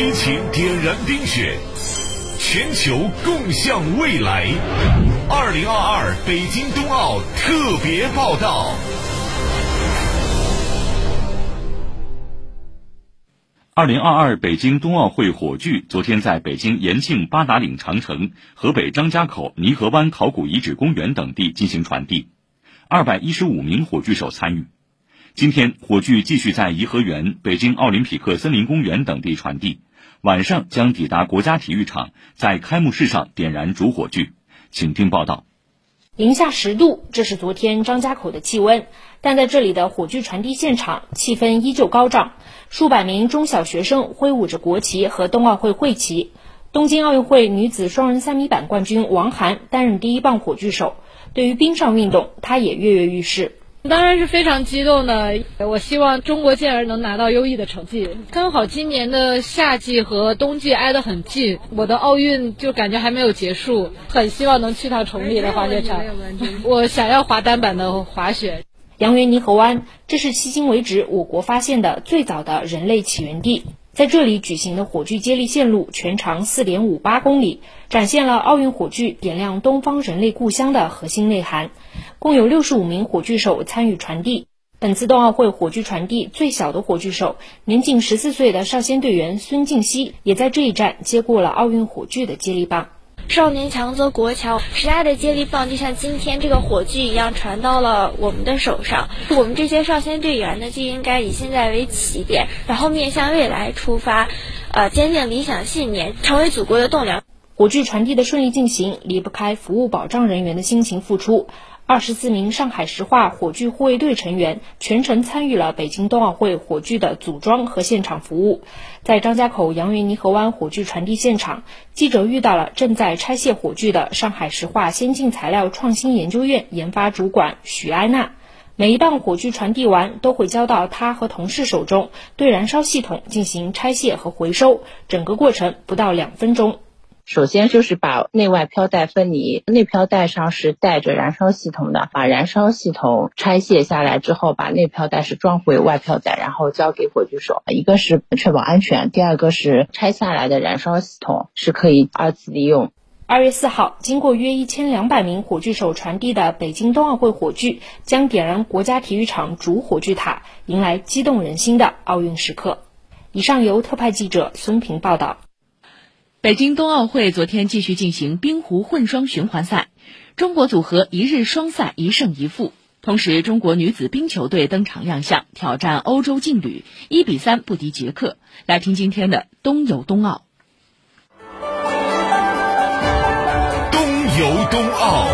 激情点燃冰雪，全球共向未来。二零二二北京冬奥特别报道。二零二二北京冬奥会火炬昨天在北京延庆八达岭长城、河北张家口泥河湾考古遗址公园等地进行传递，二百一十五名火炬手参与。今天，火炬继续在颐和园、北京奥林匹克森林公园等地传递，晚上将抵达国家体育场，在开幕式上点燃主火炬。请听报道。零下十度，这是昨天张家口的气温，但在这里的火炬传递现场，气氛依旧高涨。数百名中小学生挥舞着国旗和冬奥会会旗。东京奥运会女子双人三米板冠军王涵担任第一棒火炬手。对于冰上运动，她也跃跃欲试。当然是非常激动的，我希望中国健儿能拿到优异的成绩。刚好今年的夏季和冬季挨得很近，我的奥运就感觉还没有结束，很希望能去趟崇礼的滑雪场。我想要滑单板的滑雪。阳源泥河湾，这是迄今为止我国发现的最早的人类起源地。在这里举行的火炬接力线路全长四点五八公里，展现了奥运火炬点亮东方人类故乡的核心内涵。共有六十五名火炬手参与传递。本次冬奥会火炬传递最小的火炬手，年仅十四岁的少先队员孙静熙，也在这一站接过了奥运火炬的接力棒。少年强则国强，时代的接力棒就像今天这个火炬一样传到了我们的手上。我们这些少先队员呢，就应该以现在为起点，然后面向未来出发，呃，坚定理想信念，成为祖国的栋梁。火炬传递的顺利进行，离不开服务保障人员的辛勤付出。二十四名上海石化火炬护卫队成员全程参与了北京冬奥会火炬的组装和现场服务。在张家口阳源泥河湾火炬传递现场，记者遇到了正在拆卸火炬的上海石化先进材料创新研究院研发主管许艾娜。每一棒火炬传递完，都会交到她和同事手中，对燃烧系统进行拆卸和回收，整个过程不到两分钟。首先就是把内外飘带分离，内飘带上是带着燃烧系统的，把燃烧系统拆卸下来之后，把内飘带是装回外飘带，然后交给火炬手。一个是确保安全，第二个是拆下来的燃烧系统是可以二次利用。二月四号，经过约一千两百名火炬手传递的北京冬奥会火炬，将点燃国家体育场主火炬塔，迎来激动人心的奥运时刻。以上由特派记者孙平报道。北京冬奥会昨天继续进行冰壶混双循环赛，中国组合一日双赛一胜一负。同时，中国女子冰球队登场亮相，挑战欧洲劲旅，一比三不敌捷克。来听今天的冬游冬奥。冬游冬奥。